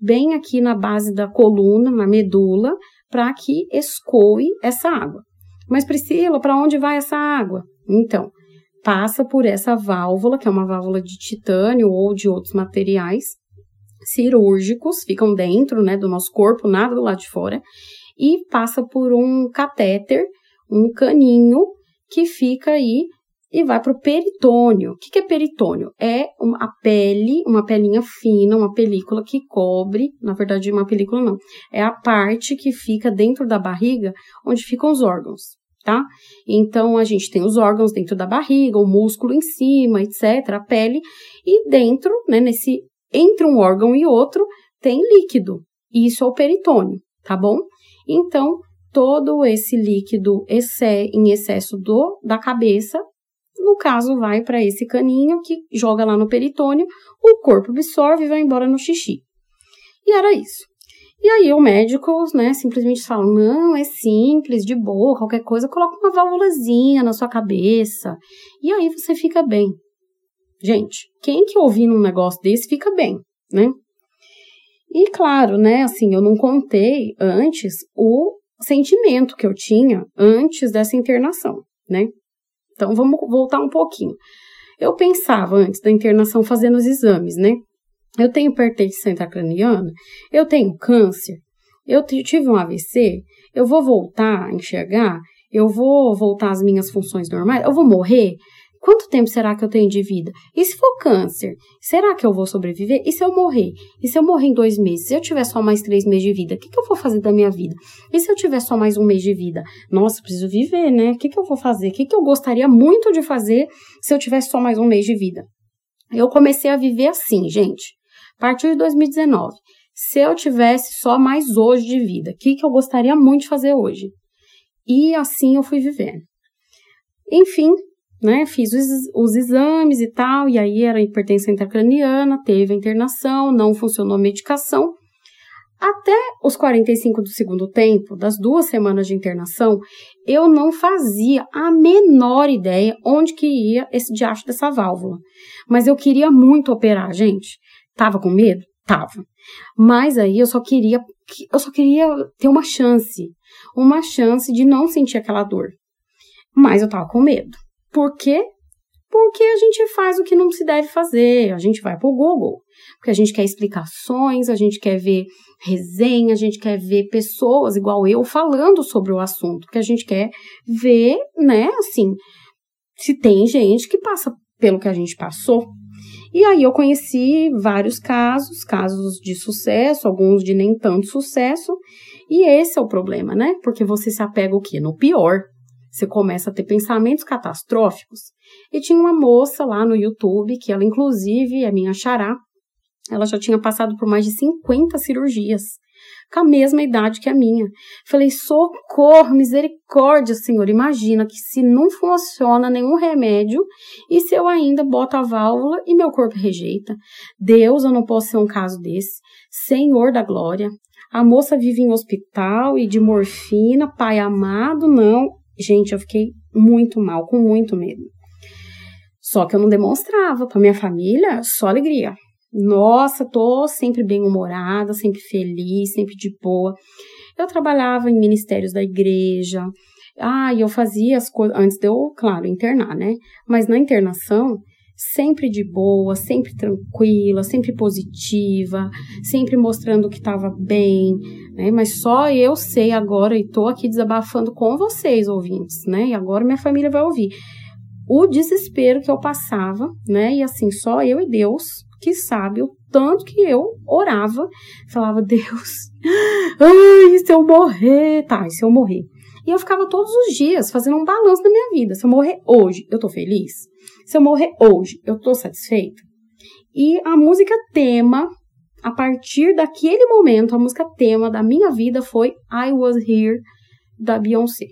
bem aqui na base da coluna, na medula, para que escoe essa água. Mas Priscila, para onde vai essa água? Então, passa por essa válvula, que é uma válvula de titânio ou de outros materiais cirúrgicos, ficam dentro né, do nosso corpo, nada do lado de fora, e passa por um catéter, um caninho que fica aí e vai para o peritônio. O que, que é peritônio? É a pele, uma pelinha fina, uma película que cobre, na verdade, uma película não, é a parte que fica dentro da barriga, onde ficam os órgãos, tá? Então, a gente tem os órgãos dentro da barriga, o músculo em cima, etc., a pele, e dentro, né, nesse, entre um órgão e outro, tem líquido, e isso é o peritônio, tá bom? Então, todo esse líquido em excesso do, da cabeça no caso, vai para esse caninho que joga lá no peritônio, o corpo absorve e vai embora no xixi. E era isso. E aí o médico, né, simplesmente fala: "Não, é simples, de boa, qualquer coisa, coloca uma válvulazinha na sua cabeça e aí você fica bem". Gente, quem que ouvindo um negócio desse fica bem, né? E claro, né, assim, eu não contei antes o sentimento que eu tinha antes dessa internação, né? Então vamos voltar um pouquinho. Eu pensava antes da internação fazendo os exames, né? Eu tenho hipertensão intracraniana, eu tenho câncer, eu tive um AVC, eu vou voltar a enxergar, eu vou voltar às minhas funções normais, eu vou morrer. Quanto tempo será que eu tenho de vida? E se for câncer, será que eu vou sobreviver? E se eu morrer? E se eu morrer em dois meses? Se eu tiver só mais três meses de vida, o que, que eu vou fazer da minha vida? E se eu tiver só mais um mês de vida? Nossa, preciso viver, né? O que, que eu vou fazer? O que, que eu gostaria muito de fazer se eu tivesse só mais um mês de vida? Eu comecei a viver assim, gente. A partir de 2019. Se eu tivesse só mais hoje de vida, o que, que eu gostaria muito de fazer hoje? E assim eu fui vivendo. Enfim, né, fiz os, os, exames e tal, e aí era hipertensão intracraniana, teve a internação, não funcionou a medicação. Até os 45 do segundo tempo, das duas semanas de internação, eu não fazia a menor ideia onde que ia esse diacho dessa válvula. Mas eu queria muito operar, gente. Tava com medo? Tava. Mas aí eu só queria, eu só queria ter uma chance, uma chance de não sentir aquela dor. Mas eu tava com medo. Por quê? Porque a gente faz o que não se deve fazer. A gente vai para o Google, porque a gente quer explicações, a gente quer ver resenha, a gente quer ver pessoas igual eu falando sobre o assunto, porque a gente quer ver, né, assim, se tem gente que passa pelo que a gente passou. E aí eu conheci vários casos, casos de sucesso, alguns de nem tanto sucesso, e esse é o problema, né? Porque você se apega o quê? No pior. Você começa a ter pensamentos catastróficos. E tinha uma moça lá no YouTube, que ela, inclusive, é minha xará, ela já tinha passado por mais de 50 cirurgias, com a mesma idade que a minha. Falei, socorro, misericórdia, Senhor. Imagina que se não funciona nenhum remédio e se eu ainda boto a válvula e meu corpo rejeita. Deus, eu não posso ser um caso desse. Senhor da glória. A moça vive em hospital e de morfina, pai amado, não. Gente, eu fiquei muito mal, com muito medo. Só que eu não demonstrava para minha família só alegria. Nossa, tô sempre bem-humorada, sempre feliz, sempre de boa. Eu trabalhava em ministérios da igreja. Ah, eu fazia as coisas antes de eu, claro, internar, né? Mas na internação, sempre de boa, sempre tranquila, sempre positiva, sempre mostrando que estava bem, né? Mas só eu sei agora e tô aqui desabafando com vocês, ouvintes, né? E agora minha família vai ouvir o desespero que eu passava, né? E assim, só eu e Deus que sabe o tanto que eu orava, falava, Deus, [laughs] ai, se eu morrer, tá, e se eu morrer? E eu ficava todos os dias fazendo um balanço da minha vida. Se eu morrer hoje, eu tô feliz? Se eu morrer hoje, eu tô satisfeita? E a música tema, a partir daquele momento, a música tema da minha vida foi I Was Here, da Beyoncé.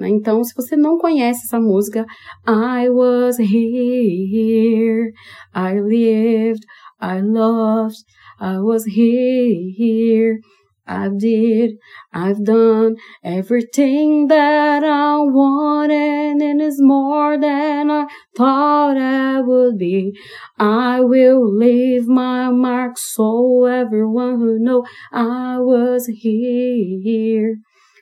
Né? Então, se você não conhece essa música, I was here, I lived, I loved, I was here. I did, I've done everything that I wanted, and it's more than I thought I would be. I will leave my mark so everyone who know I was here.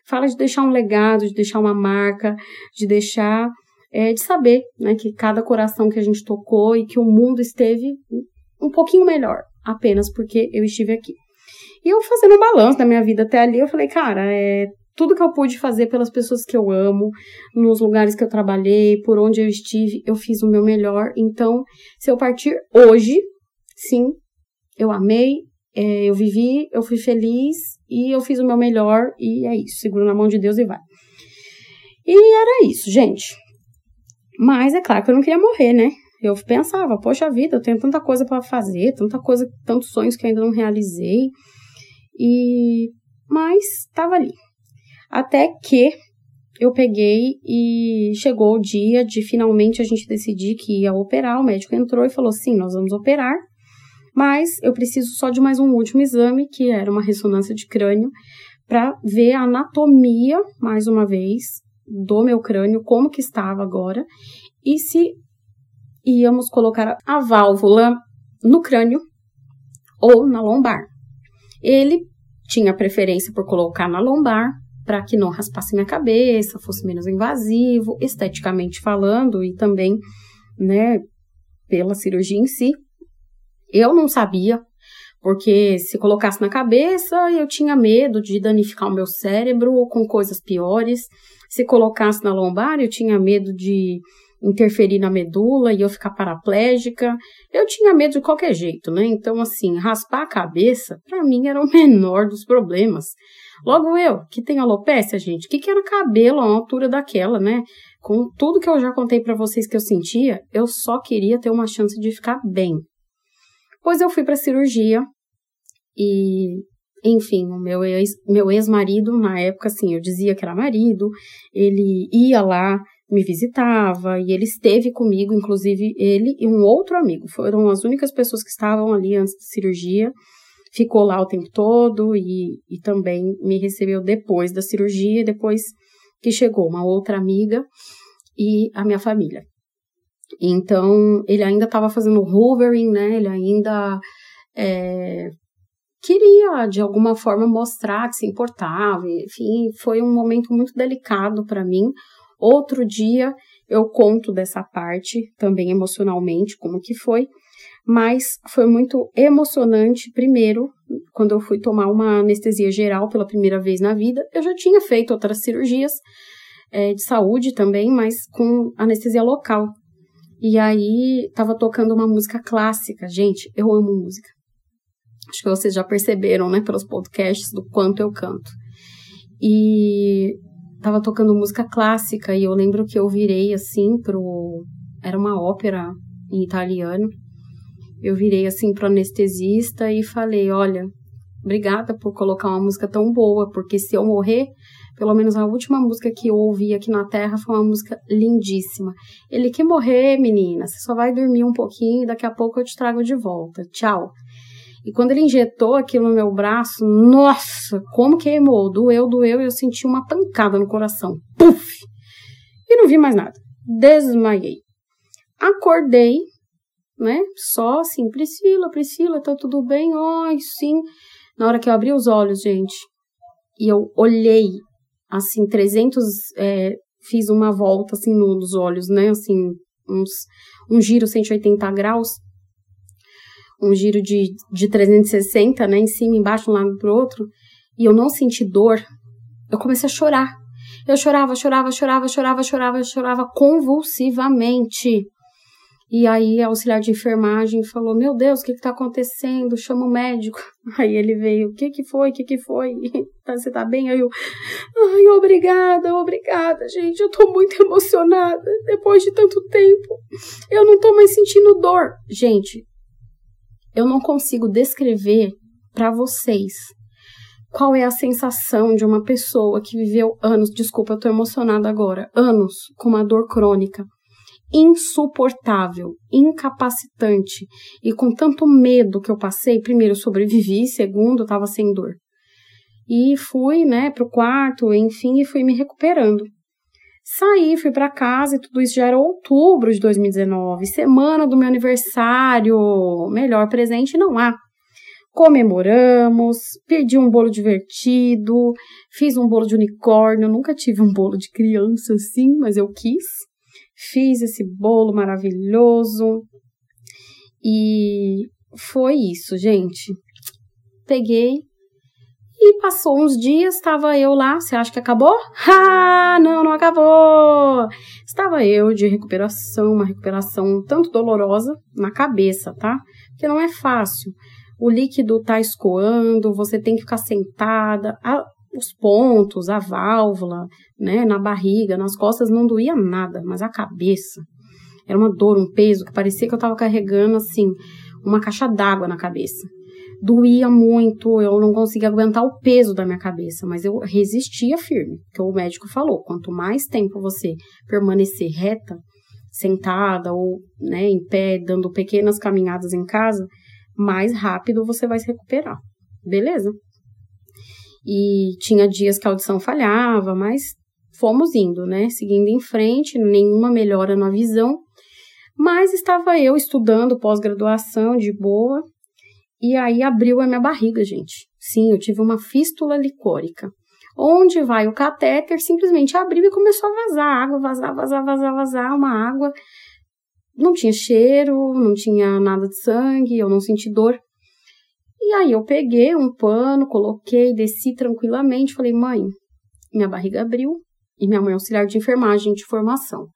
Fala de deixar um legado, de deixar uma marca, de deixar, é, de saber, né, que cada coração que a gente tocou e que o mundo esteve um pouquinho melhor, apenas porque eu estive aqui. E eu fazendo um balanço da minha vida até ali, eu falei, cara, é tudo que eu pude fazer pelas pessoas que eu amo, nos lugares que eu trabalhei, por onde eu estive, eu fiz o meu melhor. Então, se eu partir hoje, sim, eu amei, é, eu vivi, eu fui feliz e eu fiz o meu melhor e é isso, seguro na mão de Deus e vai. E era isso, gente. Mas é claro que eu não queria morrer, né? Eu pensava, poxa vida, eu tenho tanta coisa para fazer, tanta coisa, tantos sonhos que eu ainda não realizei. E mas estava ali. Até que eu peguei e chegou o dia de finalmente a gente decidir que ia operar. O médico entrou e falou: sim, nós vamos operar, mas eu preciso só de mais um último exame, que era uma ressonância de crânio, para ver a anatomia, mais uma vez, do meu crânio, como que estava agora, e se íamos colocar a válvula no crânio ou na lombar. Ele tinha preferência por colocar na lombar, para que não raspasse minha cabeça, fosse menos invasivo, esteticamente falando, e também, né, pela cirurgia em si. Eu não sabia, porque se colocasse na cabeça, eu tinha medo de danificar o meu cérebro com coisas piores. Se colocasse na lombar, eu tinha medo de interferir na medula e eu ficar paraplégica. Eu tinha medo de qualquer jeito, né? Então, assim, raspar a cabeça, para mim, era o [laughs] menor dos problemas. Logo eu, que tenho alopecia, gente, que, que era cabelo uma altura daquela, né? Com tudo que eu já contei para vocês que eu sentia, eu só queria ter uma chance de ficar bem. Pois eu fui para cirurgia e enfim, o meu ex, meu ex-marido, na época, assim, eu dizia que era marido, ele ia lá, me visitava e ele esteve comigo, inclusive ele e um outro amigo. Foram as únicas pessoas que estavam ali antes da cirurgia. Ficou lá o tempo todo e, e também me recebeu depois da cirurgia, depois que chegou uma outra amiga e a minha família. Então, ele ainda estava fazendo hoovering, né? Ele ainda é, queria, de alguma forma, mostrar que se importava. Enfim, foi um momento muito delicado para mim. Outro dia eu conto dessa parte, também emocionalmente, como que foi. Mas foi muito emocionante, primeiro, quando eu fui tomar uma anestesia geral pela primeira vez na vida. Eu já tinha feito outras cirurgias é, de saúde também, mas com anestesia local. E aí tava tocando uma música clássica. Gente, eu amo música. Acho que vocês já perceberam, né, pelos podcasts, do quanto eu canto. E tava tocando música clássica e eu lembro que eu virei assim pro. Era uma ópera em italiano. Eu virei assim pro anestesista e falei: Olha, obrigada por colocar uma música tão boa, porque se eu morrer, pelo menos a última música que eu ouvi aqui na Terra foi uma música lindíssima. Ele que morrer, menina, você só vai dormir um pouquinho e daqui a pouco eu te trago de volta. Tchau. E quando ele injetou aquilo no meu braço, nossa, como queimou, doeu, doeu, e eu senti uma pancada no coração. Puf! E não vi mais nada. Desmaiei. Acordei, né? Só assim, Priscila, Priscila, tá tudo bem? Ai, sim. Na hora que eu abri os olhos, gente, e eu olhei, assim, 300, é, fiz uma volta, assim, nos olhos, né? Assim, uns, um giro 180 graus um giro de, de 360, né, em cima, embaixo, um lado pro outro, e eu não senti dor, eu comecei a chorar. Eu chorava, chorava, chorava, chorava, chorava, chorava convulsivamente. E aí a auxiliar de enfermagem falou: Meu Deus, o que está acontecendo? Chama o médico. [laughs] Aí ele veio: O que, que foi? O que, que foi? [laughs] Você tá bem? Aí eu: Ai, obrigada, obrigada, gente. Eu tô muito emocionada. Depois de tanto tempo, eu não tô mais sentindo dor. Gente, eu não consigo descrever para vocês qual é a sensação de uma pessoa que viveu anos, desculpa, eu tô emocionada agora, anos com uma dor crônica insuportável, incapacitante e com tanto medo que eu passei, primeiro eu sobrevivi, [laughs] segundo eu tava sem dor. E fui, né, pro quarto, enfim, e fui me recuperando. Saí, fui para casa e tudo isso já era outubro de 2019, semana do meu aniversário. Melhor presente não há. Comemoramos, pedi um bolo divertido, fiz um bolo de unicórnio. Nunca tive um bolo de criança assim, mas eu quis. Fiz esse bolo maravilhoso. E foi isso, gente. Peguei, e passou uns dias, estava eu lá. Você acha que acabou? [laughs] Ah, não, não acabou! Estava eu de recuperação, uma recuperação tanto dolorosa na cabeça, tá? Porque não é fácil. O líquido tá escoando, você tem que ficar sentada. A, os pontos, a válvula, né, na barriga, nas costas não doía nada, mas a cabeça era uma dor, um peso que parecia que eu estava carregando assim uma caixa d'água na cabeça doía muito, eu não conseguia aguentar o peso da minha cabeça, mas eu resistia firme, que o médico falou, quanto mais tempo você permanecer reta, sentada ou né, em pé, dando pequenas caminhadas em casa, mais rápido você vai se recuperar. Beleza? E tinha dias que a audição falhava, mas fomos indo, né? Seguindo em frente, nenhuma melhora na visão. Mas estava eu estudando pós-graduação de boa, e aí abriu a minha barriga, gente. Sim, eu tive uma fístula licórica. Onde vai o catéter, simplesmente abriu e começou a vazar água, vazar, vazar, vazar, vazar, uma água. Não tinha cheiro, não tinha nada de sangue, eu não senti dor. E aí eu peguei um pano, coloquei, desci tranquilamente, falei, mãe, minha barriga abriu, e minha mãe é auxiliar de enfermagem de formação.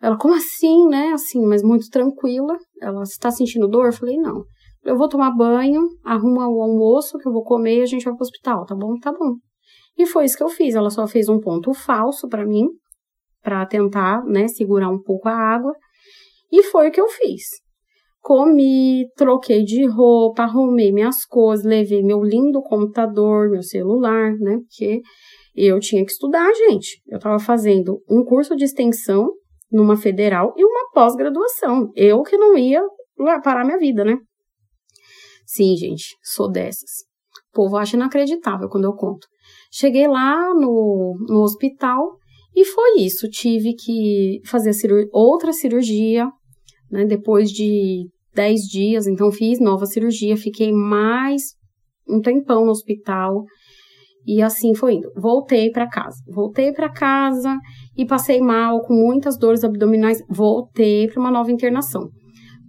Ela, como assim, né? Assim, mas muito tranquila. Ela, está sentindo dor? Eu falei, não. Eu vou tomar banho, arruma o almoço que eu vou comer e a gente vai pro hospital, tá bom? Tá bom. E foi isso que eu fiz. Ela só fez um ponto falso para mim, para tentar, né, segurar um pouco a água. E foi o que eu fiz. Comi, troquei de roupa, arrumei minhas coisas, levei meu lindo computador, meu celular, né? Porque eu tinha que estudar, gente. Eu estava fazendo um curso de extensão numa federal e uma pós-graduação. Eu que não ia parar minha vida, né? Sim, gente, sou dessas. O povo acha inacreditável quando eu conto. Cheguei lá no, no hospital e foi isso. Tive que fazer outra cirurgia, né? Depois de 10 dias, então fiz nova cirurgia, fiquei mais um tempão no hospital. E assim foi indo. Voltei para casa. Voltei para casa e passei mal, com muitas dores abdominais. Voltei para uma nova internação.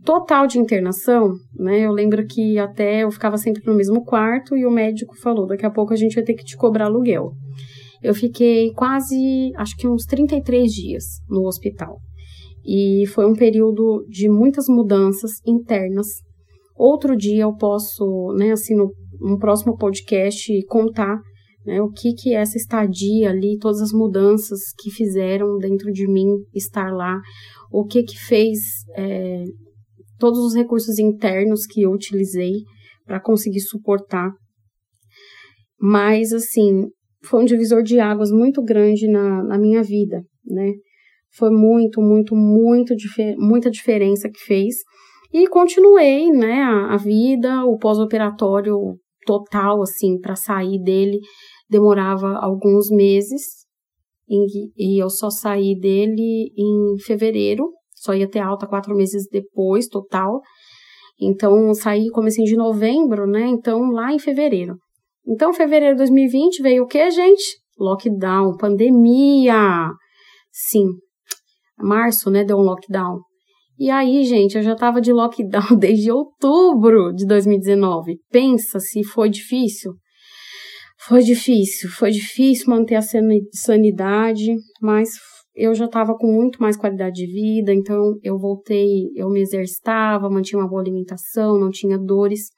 Total de internação, né? Eu lembro que até eu ficava sempre no mesmo quarto e o médico falou: daqui a pouco a gente vai ter que te cobrar aluguel. Eu fiquei quase, acho que uns 33 dias no hospital. E foi um período de muitas mudanças internas. Outro dia eu posso, né, assim, no, próximo podcast, contar né, o que que essa estadia ali, todas as mudanças que fizeram dentro de mim estar lá, o que que fez é, todos os recursos internos que eu utilizei para conseguir suportar. Mas, assim, foi um divisor de águas muito grande na, na minha vida, né? Foi muito, muito, muito, muita diferença que fez. E continuei, né, a, a vida, o pós-operatório total, assim, para sair dele demorava alguns meses. E, e eu só saí dele em fevereiro só ia ter alta quatro meses depois, total. Então, saí comecei de novembro, né? Então, lá em fevereiro. Então, fevereiro de 2020 veio o que, gente? Lockdown, pandemia. Sim, março, né? Deu um lockdown. E aí, gente, eu já tava de lockdown [laughs] desde outubro de 2019. Pensa se foi difícil. Foi difícil, foi difícil manter a sanidade, mas eu já estava com muito mais qualidade de vida, então eu voltei, eu me exercitava, mantinha uma boa alimentação, não tinha dores.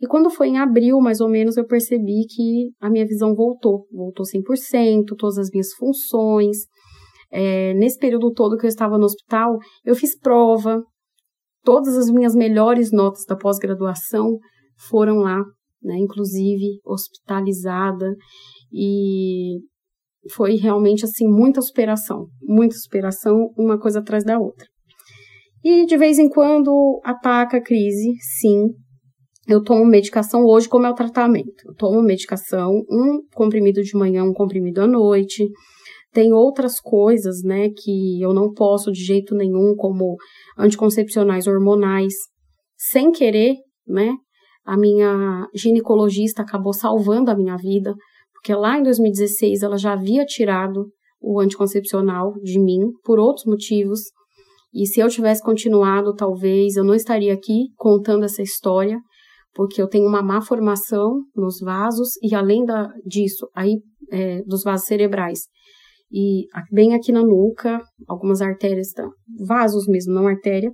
E quando foi em abril, mais ou menos, eu percebi que a minha visão voltou, voltou 100%, todas as minhas funções. É, nesse período todo que eu estava no hospital, eu fiz prova, todas as minhas melhores notas da pós-graduação foram lá, né, inclusive hospitalizada, e foi realmente assim muita superação, muita superação, uma coisa atrás da outra. E de vez em quando ataca a crise, sim. Eu tomo medicação hoje, como é o tratamento? Eu tomo medicação, um comprimido de manhã, um comprimido à noite. Tem outras coisas, né, que eu não posso de jeito nenhum, como anticoncepcionais hormonais. Sem querer, né, a minha ginecologista acabou salvando a minha vida, porque lá em 2016 ela já havia tirado o anticoncepcional de mim por outros motivos. E se eu tivesse continuado, talvez eu não estaria aqui contando essa história, porque eu tenho uma má formação nos vasos e além da, disso, aí é, dos vasos cerebrais e bem aqui na nuca, algumas artérias, tá? vasos mesmo, não artéria.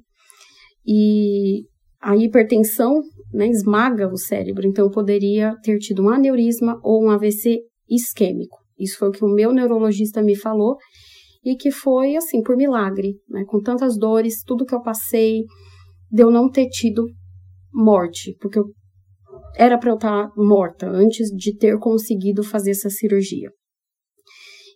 E a hipertensão né, esmaga o cérebro, então eu poderia ter tido um aneurisma ou um AVC isquêmico. Isso foi o que o meu neurologista me falou e que foi assim por milagre, né, com tantas dores, tudo que eu passei, de eu não ter tido morte, porque eu era para eu estar morta antes de ter conseguido fazer essa cirurgia.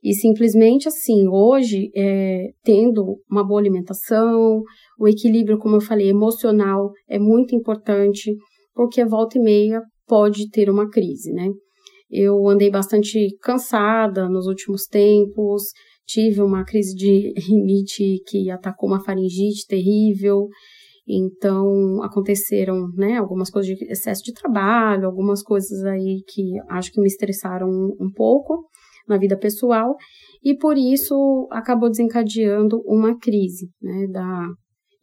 E simplesmente assim, hoje, é, tendo uma boa alimentação, o equilíbrio, como eu falei, emocional é muito importante, porque volta e meia pode ter uma crise, né? Eu andei bastante cansada nos últimos tempos, tive uma crise de [laughs] rinite que atacou uma faringite terrível, então aconteceram, né, algumas coisas de excesso de trabalho, algumas coisas aí que acho que me estressaram um pouco na vida pessoal e por isso acabou desencadeando uma crise né, da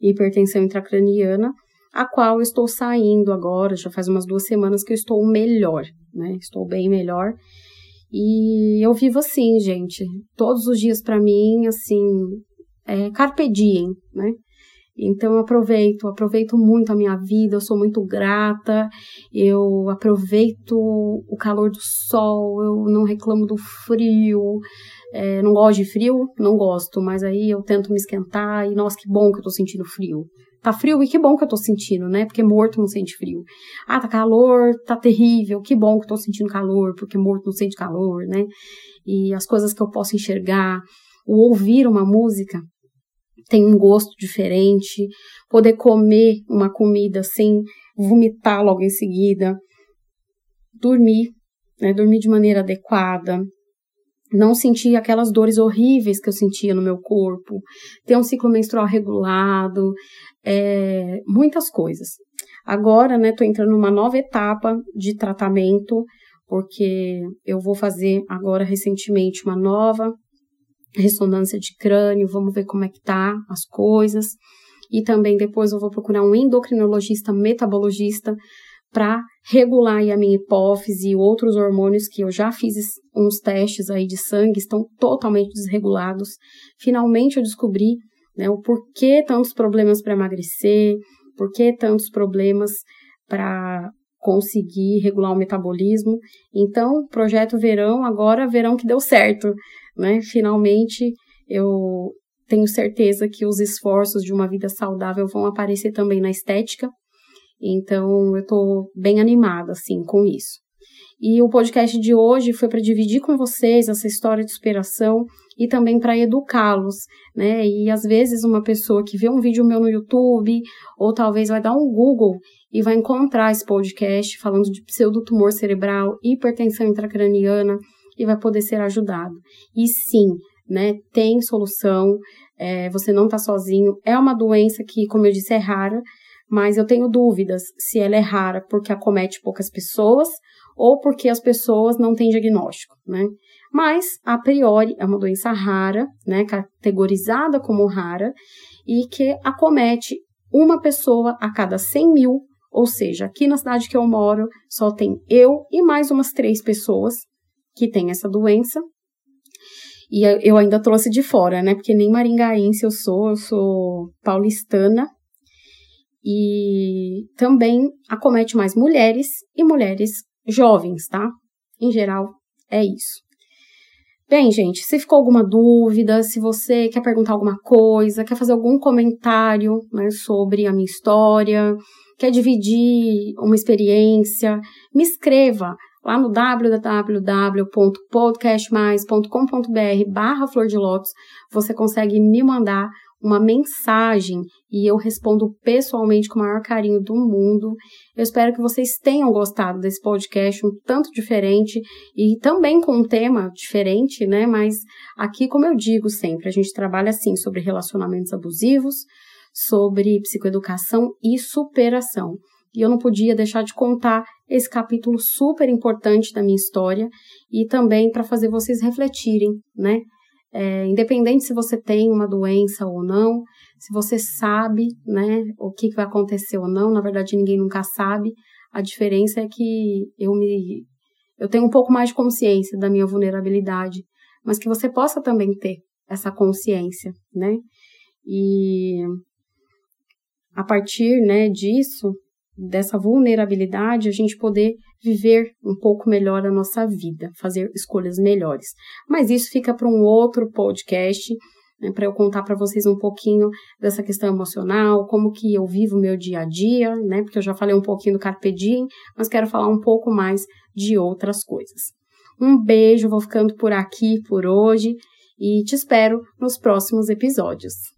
hipertensão intracraniana, a qual estou saindo agora, já faz umas duas semanas que eu estou melhor, né? Estou bem melhor. E eu vivo assim, gente. Todos os dias para mim, assim, é, carpe diem, né? Então eu aproveito, aproveito muito a minha vida, eu sou muito grata, eu aproveito o calor do sol, eu não reclamo do frio, é, não gosto de frio, não gosto, mas aí eu tento me esquentar e nossa, que bom que eu tô sentindo frio. Tá frio e que bom que eu tô sentindo, né? Porque morto não sente frio. Ah, tá calor, tá terrível, que bom que eu tô sentindo calor, porque morto não sente calor, né? E as coisas que eu posso enxergar, o ouvir uma música tem um gosto diferente, poder comer uma comida sem vomitar logo em seguida, dormir, né, dormir de maneira adequada, não sentir aquelas dores horríveis que eu sentia no meu corpo, ter um ciclo menstrual regulado, é, muitas coisas. Agora, né, tô entrando numa nova etapa de tratamento, porque eu vou fazer agora recentemente uma nova ressonância de crânio, vamos ver como é que tá as coisas. E também depois eu vou procurar um endocrinologista metabologista para regular a minha hipófise e outros hormônios que eu já fiz uns testes aí de sangue, estão totalmente desregulados. Finalmente eu descobri né, o porquê tantos problemas para emagrecer, porquê tantos problemas para conseguir regular o metabolismo. Então, projeto verão, agora verão que deu certo né? Finalmente, eu tenho certeza que os esforços de uma vida saudável vão aparecer também na estética. Então, eu estou bem animada, assim, com isso. E o podcast de hoje foi para dividir com vocês essa história de superação e também para educá-los, né? E às vezes uma pessoa que vê um vídeo meu no YouTube ou talvez vai dar um Google e vai encontrar esse podcast falando de pseudotumor cerebral, hipertensão intracraniana, e vai poder ser ajudado. E sim, né, tem solução, é, você não está sozinho. É uma doença que, como eu disse, é rara, mas eu tenho dúvidas se ela é rara porque acomete poucas pessoas ou porque as pessoas não têm diagnóstico, né? Mas, a priori, é uma doença rara, né, categorizada como rara, e que acomete uma pessoa a cada 100 mil, ou seja, aqui na cidade que eu moro, só tem eu e mais umas três pessoas que tem essa doença. E eu ainda trouxe de fora, né? Porque nem maringaense eu sou, eu sou paulistana. E também acomete mais mulheres e mulheres jovens, tá? Em geral, é isso. Bem, gente, se ficou alguma dúvida, se você quer perguntar alguma coisa, quer fazer algum comentário né, sobre a minha história, quer dividir uma experiência, me escreva lá no www.podcastmais.com.br barra Flor de Lótus, você consegue me mandar uma mensagem e eu respondo pessoalmente com o maior carinho do mundo. Eu espero que vocês tenham gostado desse podcast um tanto diferente e também com um tema diferente, né? Mas aqui, como eu digo sempre, a gente trabalha assim sobre relacionamentos abusivos, sobre psicoeducação e superação. E eu não podia deixar de contar esse capítulo super importante da minha história e também para fazer vocês refletirem, né? É, independente se você tem uma doença ou não, se você sabe, né, o que, que vai acontecer ou não, na verdade ninguém nunca sabe. A diferença é que eu me eu tenho um pouco mais de consciência da minha vulnerabilidade, mas que você possa também ter essa consciência, né? E a partir, né, disso, dessa vulnerabilidade, a gente poder viver um pouco melhor a nossa vida, fazer escolhas melhores. Mas isso fica para um outro podcast, né, para eu contar para vocês um pouquinho dessa questão emocional, como que eu vivo o meu dia a dia, né? Porque eu já falei um pouquinho do Carpe Diem, mas quero falar um pouco mais de outras coisas. Um beijo, vou ficando por aqui por hoje e te espero nos próximos episódios.